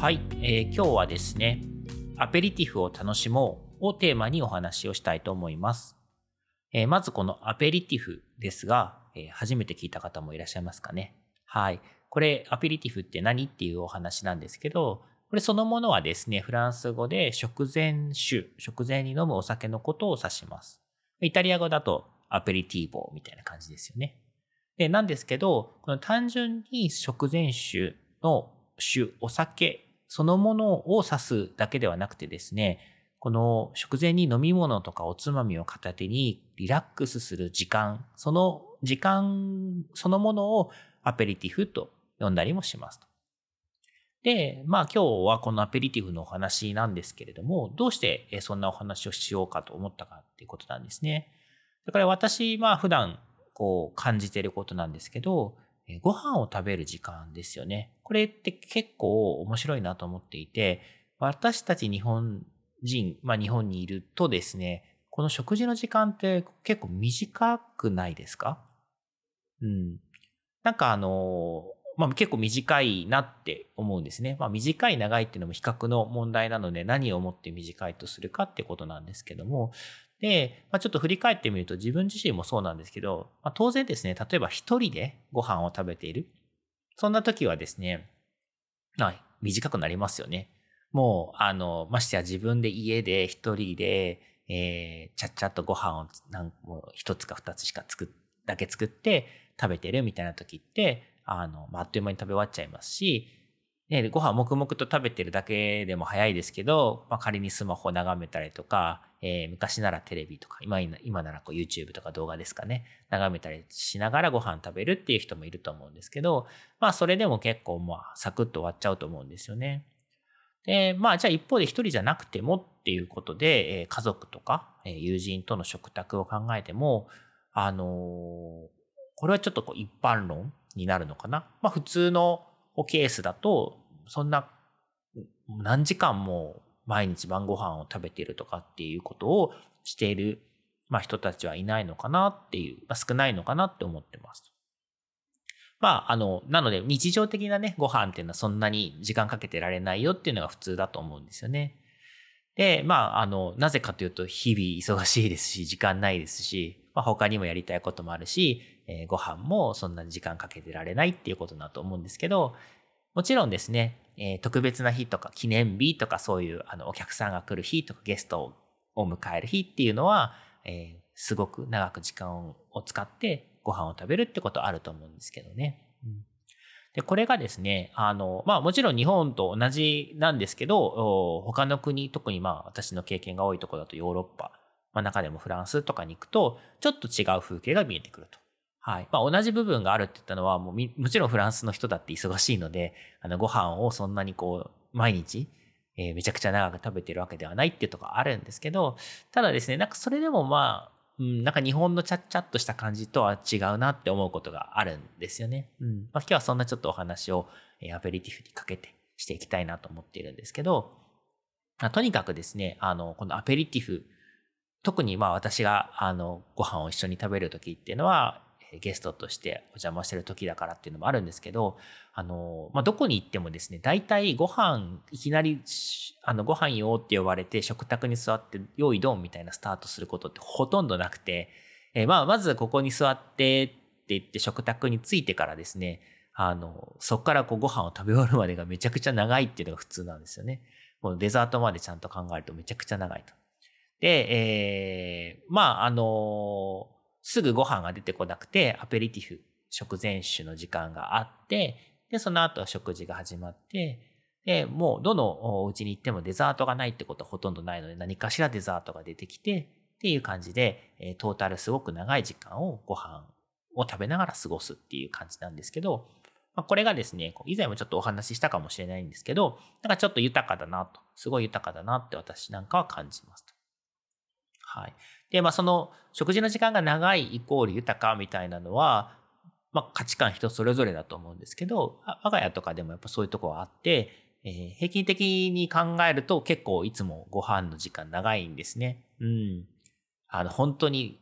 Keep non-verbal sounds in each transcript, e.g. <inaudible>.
はい、えー今日はですね、アペリティフを楽しもうをテーマにお話をしたいと思います。えーまずこのアペリティフですが、えー初めて聞いた方もいらっしゃいますかね。はい。これ、アペリティフって何っていうお話なんですけど、これそのものはですね、フランス語で食前酒、食前に飲むお酒のことを指します。イタリア語だとアペリティーボみたいな感じですよね。で、なんですけど、この単純に食前酒の酒、お酒そのものを指すだけではなくてですね、この食前に飲み物とかおつまみを片手にリラックスする時間、その時間そのものをアペリティフと呼んだりもしますと。で、まあ今日はこのアペリティフのお話なんですけれども、どうしてそんなお話をしようかと思ったかっていうことなんですね。だから私、まあ普段こう感じてることなんですけど、ご飯を食べる時間ですよね。これって結構面白いなと思っていて、私たち日本人、まあ日本にいるとですね、この食事の時間って結構短くないですか？うん。なんかあの、まあ結構短いなって思うんですね。まあ短い長いっていうのも比較の問題なので何をもって短いとするかってことなんですけども、で、まあ、ちょっと振り返ってみると自分自身もそうなんですけど、まあ、当然ですね、例えば一人でご飯を食べている。そんな時はですね、はい、短くなりますよね。もう、あの、ましてや自分で家で一人で、えー、ちゃっちゃっとご飯を一つか二つしか作っ、だけ作って食べてるみたいな時って、あの、ま、あっという間に食べ終わっちゃいますし、ね、ご飯黙々と食べてるだけでも早いですけど、まあ、仮にスマホを眺めたりとか、えー昔ならテレビとか、今今ならこう YouTube とか動画ですかね、眺めたりしながらご飯食べるっていう人もいると思うんですけど、まあそれでも結構まあサクッと終わっちゃうと思うんですよね。で、まあじゃあ一方で一人じゃなくてもっていうことで、えー家族とか、えー友人との食卓を考えても、あのーこれはちょっとこう一般論になるのかな。まあ普通のケースだと、そんな何時間も毎日晩ご飯を食べてるとかっていうことをしている、まあ、人たちはいないのかなっていう、まあ、少ないのかなって思ってます。まあ、あの、なので日常的なね、ご飯っていうのはそんなに時間かけてられないよっていうのが普通だと思うんですよね。で、まあ、あの、なぜかというと日々忙しいですし、時間ないですし、まあ、他にもやりたいこともあるし、えーご飯もそんなに時間かけてられないっていうことだと思うんですけど、もちろんですね、えー特別な日とか記念日とかそういうあのお客さんが来る日とかゲストを迎える日っていうのは、えーすごく長く時間を使ってご飯を食べるってことあると思うんですけどね。うんで、これがですね、あの、まあもちろん日本と同じなんですけど、他の国、特にまあ私の経験が多いところだとヨーロッパ、まあ中でもフランスとかに行くと、ちょっと違う風景が見えてくると。はい。まあ同じ部分があるって言ったのは、もうみもちろんフランスの人だって忙しいので、あのご飯をそんなにこう、毎日、えーめちゃくちゃ長く食べてるわけではないっていうとこあるんですけど、ただですね、なんかそれでもまあ、うん、なんか日本のちゃっちゃっとした感じとは違うなって思うことがあるんですよね。うん。まあ今日はそんなちょっとお話を、えーアペリティフにかけてしていきたいなと思っているんですけど、まあとにかくですね、あの、このアペリティフ、特にまあ私があのご飯を一緒に食べる時っていうのはゲストとしてお邪魔してる時だからっていうのもあるんですけどあの、まあ、どこに行ってもですね大体ご飯いきなりあのご飯よって呼ばれて食卓に座って用意ドンみたいなスタートすることってほとんどなくて、えーまあまずここに座ってって言って食卓に着いてからですねあのそこからこうご飯を食べ終わるまでがめちゃくちゃ長いっていうのが普通なんですよね。もうデザートまでちゃんと考えるとめちゃくちゃ長いと。で、えーまあ、あのすぐご飯が出てこなくて、アペリティフ、食前酒の時間があって、で、その後は食事が始まって、で、もうどのお家に行ってもデザートがないってことはほとんどないので、何かしらデザートが出てきて、っていう感じで、トータルすごく長い時間をご飯を食べながら過ごすっていう感じなんですけど、まあ、これがですね、以前もちょっとお話ししたかもしれないんですけど、なんかちょっと豊かだなと、すごい豊かだなって私なんかは感じますと。はい。で、まあその食事の時間が長いイコール豊かみたいなのは、まあ価値観人それぞれだと思うんですけど、我が家とかでもやっぱそういうとこはあって、えー、平均的に考えると結構いつもご飯の時間長いんですね。うん。あの、本当に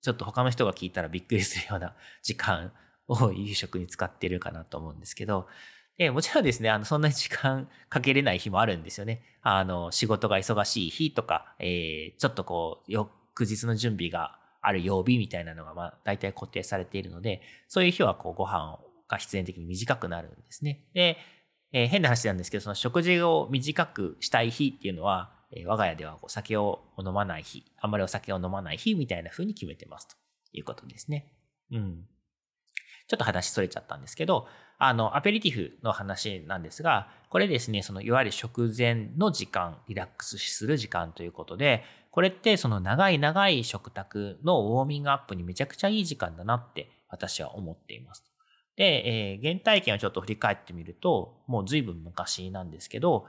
ちょっと他の人が聞いたらびっくりするような <laughs> 時間を夕食に使ってるかなと思うんですけど、でもちろんですね、あの、そんなに時間かけれない日もあるんですよね。あの、仕事が忙しい日とか、えー、ちょっとこう、よ翌日の準備がある曜日みたいなのが、まあ、大体固定されているので、そういう日はこう、ご飯が必然的に短くなるんですね。で、えー、変な話なんですけど、その食事を短くしたい日っていうのは、え我が家ではお酒を飲まない日、あんまりお酒を飲まない日みたいな風に決めてますということですね。うん。ちょっと話それちゃったんですけど、あの、アペリティフの話なんですが、これですね、そのいわゆる食前の時間、リラックスする時間ということで、これってその長い長い食卓のウォーミングアップにめちゃくちゃいい時間だなって私は思っています。で、えー、原体験をちょっと振り返ってみると、もう随分昔なんですけど、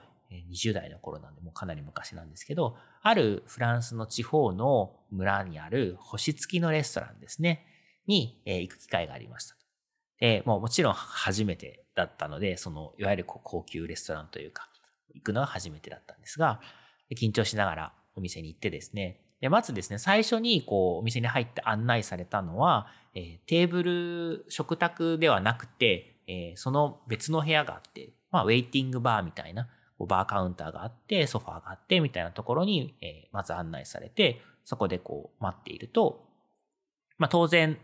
20代の頃なんで、もうかなり昔なんですけど、あるフランスの地方の村にある星付きのレストランですね、に行く機会がありました。で、もうもちろん初めてだったので、その、いわゆる高級レストランというか、行くのは初めてだったんですが、緊張しながらお店に行ってですね、でまずですね、最初にこう、お店に入って案内されたのは、えー、テーブル、食卓ではなくて、えー、その別の部屋があって、まあ、ウェイティングバーみたいな、バーカウンターがあって、ソファーがあって、みたいなところに、えー、まず案内されて、そこでこう待っていると、まあ当然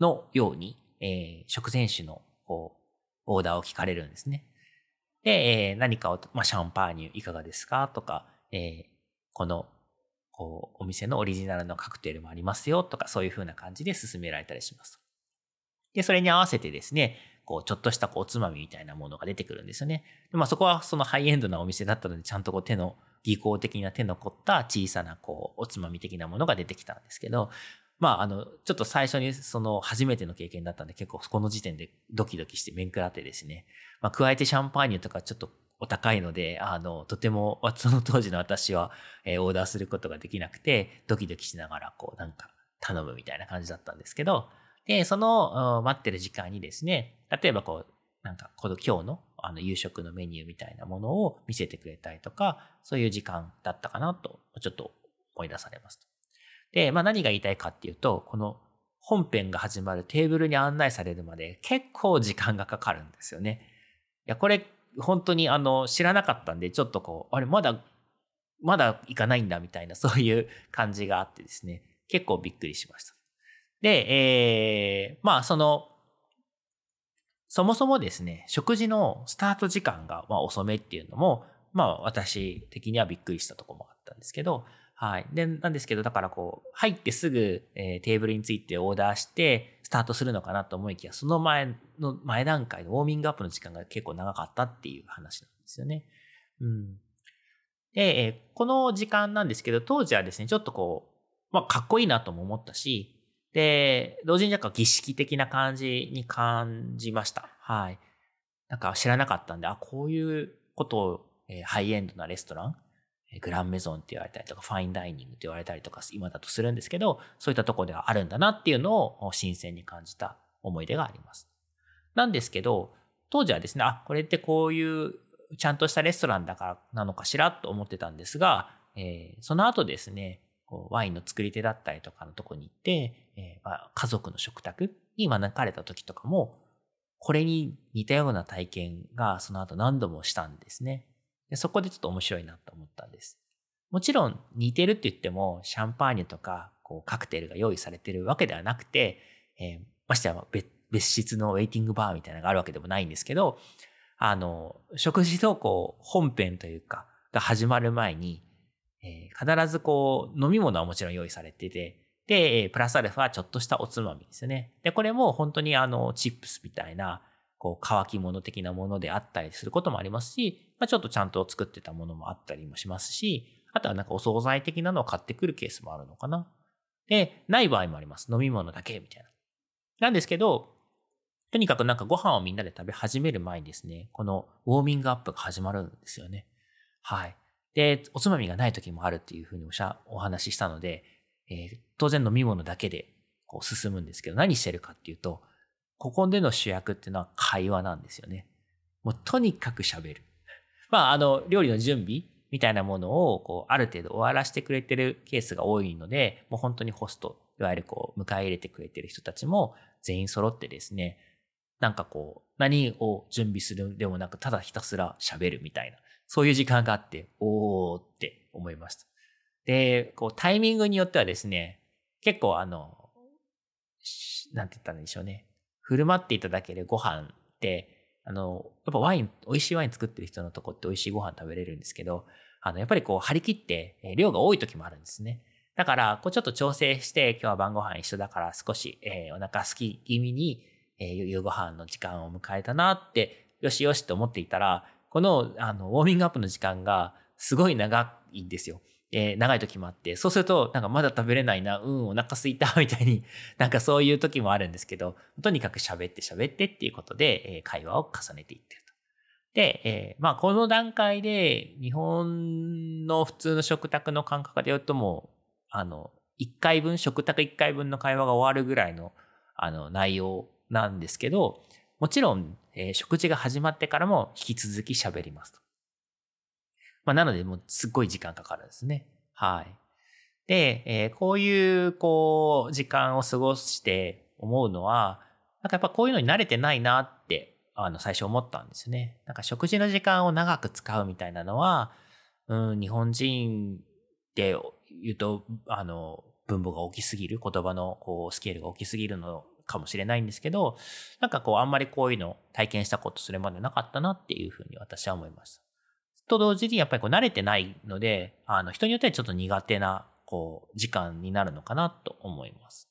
のように、えー、食前酒のこうオーダーを聞かれるんですね。で、えー、何かを、まあ、シャンパーニュいかがですかとか、えー、このこうお店のオリジナルのカクテルもありますよとか、そういう風な感じで進められたりします。で、それに合わせてですね、こう、ちょっとしたこうおつまみみたいなものが出てくるんですよね。でまあそこはそのハイエンドなお店だったので、ちゃんとこう手の、技巧的な手の凝った小さなこう、おつまみ的なものが出てきたんですけど、まああの、ちょっと最初にその初めての経験だったんで結構この時点でドキドキして面食らってですね、まあ加えてシャンパーニュとかちょっとお高いので、あの、とても、その当時の私は、えー、オーダーすることができなくて、ドキドキしながら、こう、なんか、頼むみたいな感じだったんですけど、で、その、待ってる時間にですね、例えばこう、なんか、この今日のあの夕食のメニューみたいなものを見せてくれたりとか、そういう時間だったかなと、ちょっと思い出されますと。で、まあ何が言いたいかっていうと、この本編が始まるテーブルに案内されるまで結構時間がかかるんですよね。いや、これ本当にあの知らなかったんで、ちょっとこう、あれまだ、まだ行かないんだみたいな <laughs> そういう感じがあってですね、結構びっくりしました。で、えー、まあそのそもそもですね、食事のスタート時間がま遅めっていうのも、まあ私的にはびっくりしたとこもあったんですけど、はい。で、なんですけど、だからこう、入ってすぐ、えー、テーブルについてオーダーして、スタートするのかなと思いきや、その前の、前段階のウォーミングアップの時間が結構長かったっていう話なんですよね。うん。で、え、この時間なんですけど、当時はですね、ちょっとこう、まあ、かっこいいなとも思ったし、で、同時になんか儀式的な感じに感じました。はい。なんか知らなかったんで、あ、こういうことを、え、ハイエンドなレストラン、グランメゾンって言われたりとか、ファインダイニングって言われたりとか、今だとするんですけど、そういったとこではあるんだなっていうのを新鮮に感じた思い出があります。なんですけど、当時はですね、あ、これってこういうちゃんとしたレストランだからなのかしらと思ってたんですが、えー、その後ですね、こうワインの作り手だったりとかのとこに行って、えー、まあ、家族の食卓に招かれた時とかも、これに似たような体験がその後何度もしたんですね。でそこでちょっと面白いなと思ったんです。もちろん似てるって言っても、シャンパーニュとかこうカクテルが用意されてるわけではなくて、えー、ましてや別別室のウェイティングバーみたいなのがあるわけでもないんですけど、あの、食事のこう本編というか、が始まる前に、えー、必ずこう飲み物はもちろん用意されてて、で、プラスアルファちょっとしたおつまみですよね。で、これも本当にあの、チップスみたいな、こう、乾き物的なものであったりすることもありますし、まあ、ちょっとちゃんと作ってたものもあったりもしますし、あとはなんかお惣菜的なのを買ってくるケースもあるのかな。で、ない場合もあります。飲み物だけみたいな。なんですけど、とにかくなんかご飯をみんなで食べ始める前にですね、このウォーミングアップが始まるんですよね。はい。で、おつまみがない時もあるっていうふうにおしゃお話ししたので、えー、当然飲み物だけでこう進むんですけど、何してるかっていうと、ここでの主役っていうのは会話なんですよね。もうとにかく喋る。まあ、あの、料理の準備みたいなものを、こう、ある程度終わらせてくれてるケースが多いので、もう本当にホスト、いわゆるこう、迎え入れてくれてる人たちも全員揃ってですね、なんかこう、何を準備するでもなく、ただひたすら喋るみたいな、そういう時間があって、おーって思いました。で、こう、タイミングによってはですね、結構あの、なんて言ったんでしょうね。振る舞っていただけるご飯って、あの、やっぱワイン、美味しいワイン作ってる人のとこって美味しいご飯食べれるんですけど、あの、やっぱりこう張り切って量が多い時もあるんですね。だから、こうちょっと調整して、今日は晩ご飯一緒だから少し、えー、お腹すき気味に、えー、夕ご飯の時間を迎えたなって、よしよしって思っていたら、この、あの、ウォーミングアップの時間がすごい長いんですよ。えー、長い時もあって、そうすると、なんかまだ食べれないな、うん、お腹すいた、みたいに、<laughs> なんかそういう時もあるんですけど、とにかく喋って喋ってっていうことで、えー、会話を重ねていってると。で、えー、まあこの段階で、日本の普通の食卓の感覚で言うともう、あの、1回分、食卓1回分の会話が終わるぐらいの、あの、内容なんですけど、もちろん、えー、食事が始まってからも引き続き喋りますと。まあ、なので、もうすっごい時間かかるんですね。はい。で、えー、こういう、こう、時間を過ごして思うのは、なんかやっぱこういうのに慣れてないなって、あの、最初思ったんですね。なんか食事の時間を長く使うみたいなのは、うん、日本人って言うと、あの、分母が大きすぎる、言葉のこうスケールが大きすぎるのかもしれないんですけど、なんかこう、あんまりこういうの体験したことそれまでなかったなっていうふうに私は思いました。と同時にやっぱりこう慣れてないので、あの人によってはちょっと苦手なこう時間になるのかなと思います。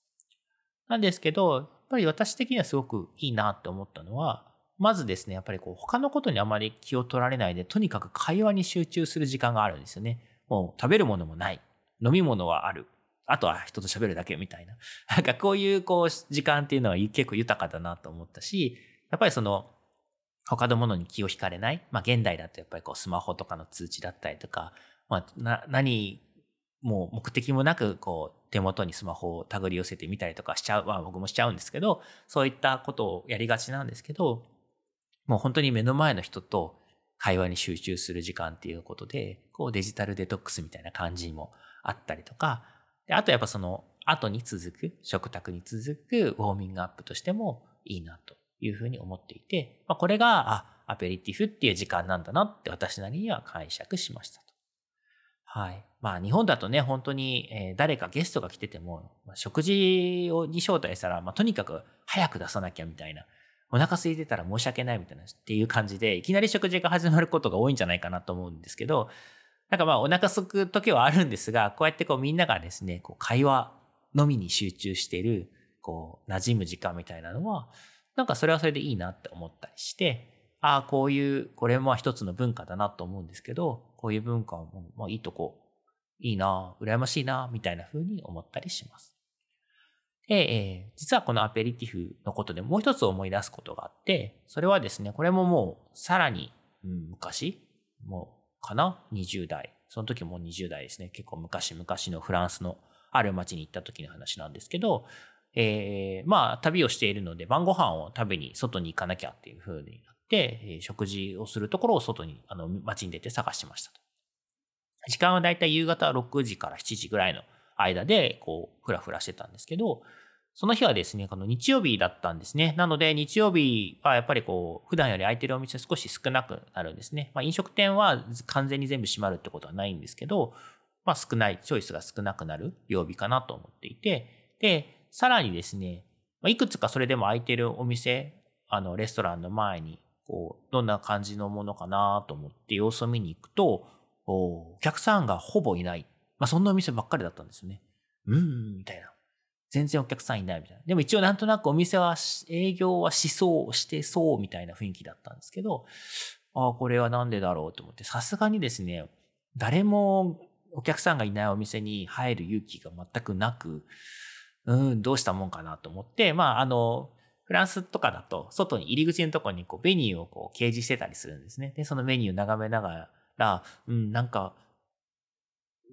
なんですけど、やっぱり私的にはすごくいいなって思ったのは、まずですね、やっぱりこう他のことにあまり気を取られないで、とにかく会話に集中する時間があるんですよね。もう食べるものもない。飲み物はある。あとは人と喋るだけみたいな。なんかこういうこう時間っていうのは結構豊かだなと思ったし、やっぱりその他のものに気を引かれない。まあ現代だとやっぱりこうスマホとかの通知だったりとか、まあな、何、もう目的もなくこう手元にスマホを手繰り寄せてみたりとかしちゃう、まあ僕もしちゃうんですけど、そういったことをやりがちなんですけど、もう本当に目の前の人と会話に集中する時間っていうことで、こうデジタルデトックスみたいな感じにもあったりとか、であとやっぱその後に続く、食卓に続くウォーミングアップとしてもいいなというふうに思っていて、まあ、これが、あ、アペリティフっていう時間なんだなって私なりには解釈しましたと。はい。まあ日本だとね、本当に、え、誰かゲストが来てても、ま、食事をに招待したら、まあとにかく早く出さなきゃみたいな、お腹空いてたら申し訳ないみたいなっていう感じで、いきなり食事が始まることが多いんじゃないかなと思うんですけど、なんかまあお腹空く時はあるんですが、こうやってこうみんながですね、こう会話のみに集中している、こう馴染む時間みたいなのは、なんかそれはそれでいいなって思ったりして、ああ、こういう、これも一つの文化だなと思うんですけど、こういう文化も、まあいいとこ、いいな、羨ましいな、みたいな風に思ったりします。で、えー、実はこのアペリティフのことでもう一つ思い出すことがあって、それはですね、これももうさらに、うん、昔、もうかな ?20 代。その時も20代ですね。結構昔々のフランスのある町に行った時の話なんですけど、えー、まあ、旅をしているので、晩ご飯を食べに外に行かなきゃっていう風になって、えー、食事をするところを外に、あの、街に出て探しましたと。時間はだいたい夕方6時から7時ぐらいの間で、こう、ふらふらしてたんですけど、その日はですね、この日曜日だったんですね。なので、日曜日はやっぱりこう、普段より空いてるお店少し少なくなるんですね。まあ、飲食店は完全に全部閉まるってことはないんですけど、まあ、少ない、チョイスが少なくなる曜日かなと思っていて、で、さらにですね、いくつかそれでも空いてるお店、あの、レストランの前に、こう、どんな感じのものかなと思って様子を見に行くと、お客さんがほぼいない。まあ、そんなお店ばっかりだったんですよね。うん、みたいな。全然お客さんいないみたいな。でも一応なんとなくお店は営業はしそう、してそうみたいな雰囲気だったんですけど、ああ、これはなんでだろうと思って、さすがにですね、誰もお客さんがいないお店に入る勇気が全くなく、うん、どうしたもんかなと思って、まあ、あの、フランスとかだと、外に入り口のとこにこうメニューをこう掲示してたりするんですね。で、そのメニューを眺めながら、うん、なんか、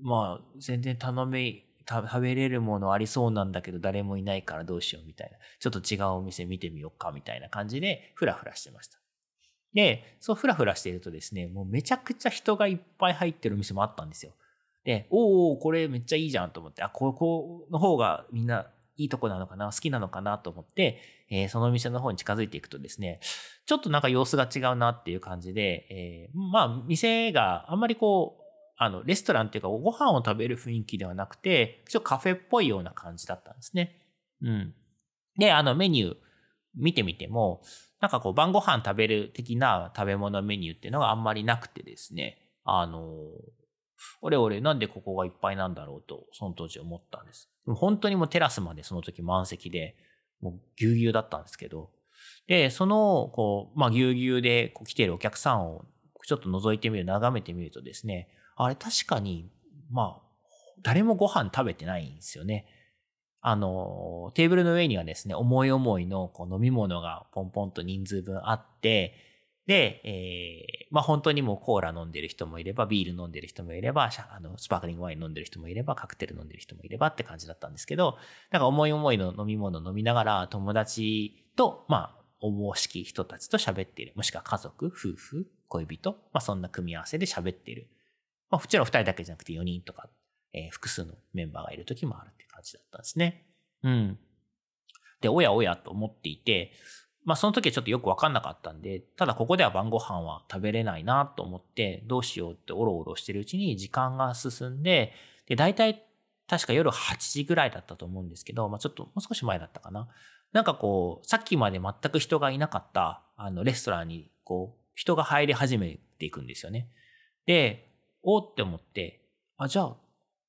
まあ、全然頼め、食べれるものありそうなんだけど誰もいないからどうしようみたいな。ちょっと違うお店見てみようかみたいな感じで、ふらふらしてました。で、そうふらふらしているとですね、もうめちゃくちゃ人がいっぱい入ってるお店もあったんですよ。で、おおこれめっちゃいいじゃんと思って、あ、ここの方がみんないいとこなのかな好きなのかなと思って、えー、その店の方に近づいていくとですね、ちょっとなんか様子が違うなっていう感じで、えー、まあ、店があんまりこう、あの、レストランっていうか、ご飯を食べる雰囲気ではなくて、ちょっとカフェっぽいような感じだったんですね。うん。で、あの、メニュー見てみても、なんかこう、晩ご飯食べる的な食べ物メニューっていうのがあんまりなくてですね、あの、俺俺なんでここがいっぱいなんだろうと、その当時思ったんです。本当にもうテラスまでその時満席で、もうぎゅうぎゅうだったんですけど、で、その、こう、まあ、ぎゅうぎゅうで来ているお客さんをちょっと覗いてみる、眺めてみるとですね、あれ確かに、まあ、誰もご飯食べてないんですよね。あの、テーブルの上にはですね、思い思いのこう飲み物がポンポンと人数分あって、で、えー、まあ本当にもうコーラ飲んでる人もいれば、ビール飲んでる人もいれば、あの、スパークリングワイン飲んでる人もいれば、カクテル飲んでる人もいればって感じだったんですけど、なんか思い思いの飲み物を飲みながら、友達と、まあ、おぼしき人たちと喋っている。もしくは家族、夫婦、恋人、まあそんな組み合わせで喋っている。まあもちろん二人だけじゃなくて4人とか、えー、複数のメンバーがいる時もあるって感じだったんですね。うん。で、おやおやと思っていて、まあその時はちょっとよくわかんなかったんで、ただここでは晩ご飯は食べれないなと思って、どうしようっておろおろしてるうちに時間が進んで、で、大体確か夜8時ぐらいだったと思うんですけど、まあちょっともう少し前だったかな。なんかこう、さっきまで全く人がいなかった、あの、レストランに、こう、人が入り始めていくんですよね。で、おって思って、あ、じゃあ、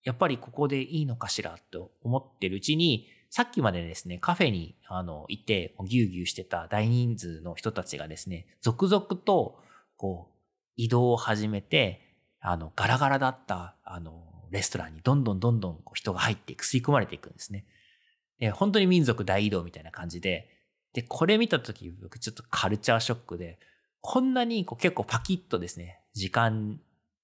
やっぱりここでいいのかしらと思ってるうちに、さっきまでですね、カフェに、あの、いて、ぎゅうぎゅうしてた大人数の人たちがですね、続々と、こう、移動を始めて、あの、ガラガラだった、あの、レストランにどんどんどんどん人が入っていく、吸い込まれていくんですね。で、本当に民族大移動みたいな感じで、で、これ見たとき、僕ちょっとカルチャーショックで、こんなにこう結構パキッとですね、時間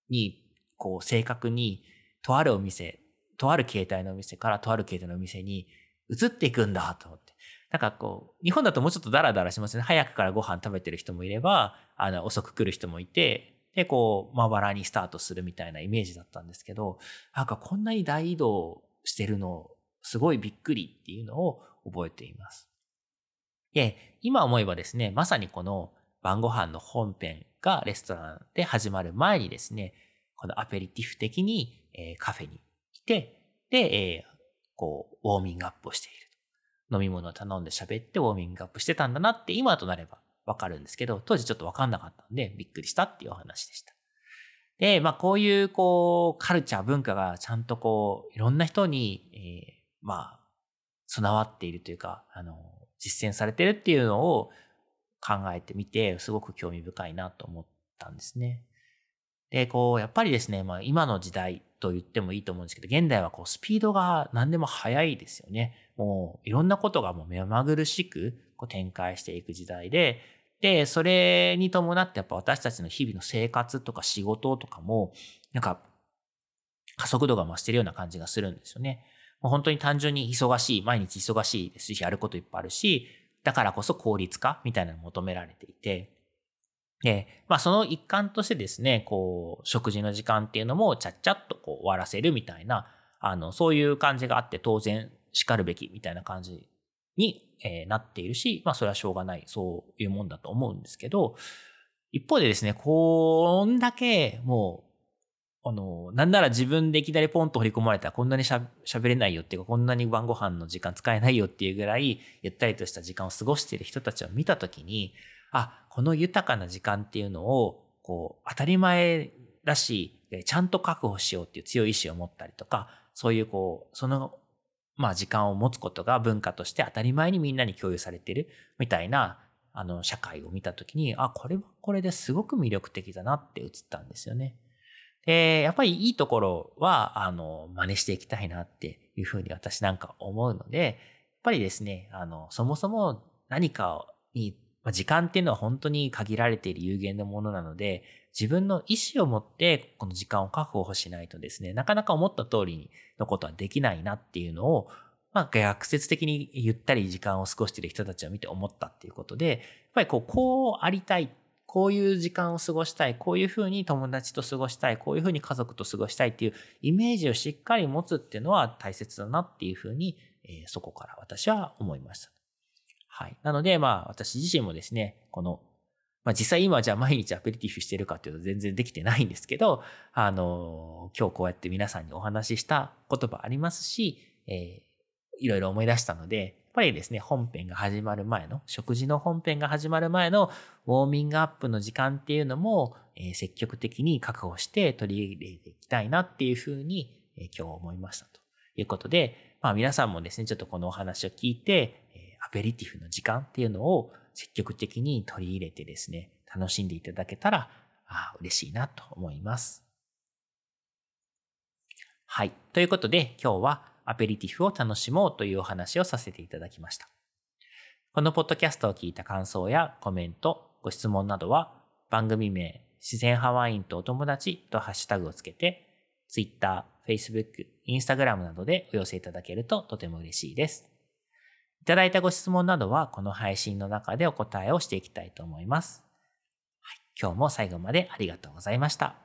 に、こう正確に、とあるお店、とある形態のお店からとある形態のお店に移っていくんだと思って。なんかこう、日本だともうちょっとダラダラしますね。早くからご飯食べてる人もいれば、あの、遅く来る人もいて、で、こう、まばらにスタートするみたいなイメージだったんですけど、なんかこんなに大移動してるの、すごいびっくりっていうのを覚えています。で、今思えばですね、まさにこの晩ご飯の本編がレストランで始まる前にですね、このアペリティフ的に、え、カフェに来て、で、え、こう、ウォーミングアップをしている。飲み物を頼んで喋ってウォーミングアップしてたんだなって今となればわかるんですけど、当時ちょっとわかんなかったんでびっくりしたっていうお話でした。で、まあこういうこうカルチャー文化がちゃんとこういろんな人に、えー、まあ備わっているというか、あの、実践されてるっていうのを考えてみて、すごく興味深いなと思ったんですね。で、こう、やっぱりですね、まあ今の時代と言ってもいいと思うんですけど、現代はこうスピードが何でも速いですよね。もういろんなことがもう目まぐるしくこう展開していく時代で、で、それに伴ってやっぱ私たちの日々の生活とか仕事とかも、なんか加速度が増してるような感じがするんですよね。もう本当に単純に忙しい、毎日忙しいですし、やることいっぱいあるし、だからこそ効率化みたいなのを求められていて、で、まあその一環としてですね、こう、食事の時間っていうのもちゃっちゃっとこう終わらせるみたいな、あの、そういう感じがあって当然叱るべきみたいな感じに、えー、なっているし、まあそれはしょうがない、そういうもんだと思うんですけど、一方でですね、こんだけもう、あの、なんなら自分でいきなりポンと掘り込まれたらこんなにしゃべれないよっていうか、こんなに晩ご飯の時間使えないよっていうぐらい、ゆったりとした時間を過ごしている人たちを見たときに、あ、この豊かな時間っていうのを、こう、当たり前だし、ちゃんと確保しようっていう強い意志を持ったりとか、そういうこう、その、まあ時間を持つことが文化として当たり前にみんなに共有されてるみたいな、あの、社会を見たときに、あ、これはこれですごく魅力的だなって映ったんですよね。で、やっぱりいいところは、あの、真似していきたいなっていうふうに私なんか思うので、やっぱりですね、あの、そもそも何かに、まあ、時間っていうのは本当に限られている有限のものなので、自分の意思を持ってこの時間を確保しないとですね、なかなか思った通りのことはできないなっていうのを、まあ、逆説的にゆったり時間を過ごしている人たちを見て思ったっていうことで、やっぱりこう、こうありたい、こういう時間を過ごしたい、こういうふうに友達と過ごしたい、こういうふうに家族と過ごしたいっていうイメージをしっかり持つっていうのは大切だなっていうふうに、えー、そこから私は思いました。はい。なので、まあ、私自身もですね、このまあ実際今じゃあ毎日アペリティフしてるかっていうと全然できてないんですけど、あの、今日こうやって皆さんにお話しした言葉ありますし、えー、いろいろ思い出したので、やっぱりですね、本編が始まる前の、食事の本編が始まる前のウォーミングアップの時間っていうのも、えー、積極的に確保して取り入れていきたいなっていうふうに、えー、今日思いましたということで、まあ皆さんもですね、ちょっとこのお話を聞いて、ペリティフの時間っていうのを積極的に取り入れてですね、楽しんでいただけたら、嬉しいなと思います。はい。ということで、今日はアペリティフを楽しもうというお話をさせていただきました。このポッドキャストを聞いた感想やコメント、ご質問などは、番組名、自然派ワインとお友達とハッシュタグをつけて、Twitter、Facebook、Instagram などでお寄せいただけるととても嬉しいです。いただいたご質問などはこの配信の中でお答えをしていきたいと思います。はい、今日も最後までありがとうございました。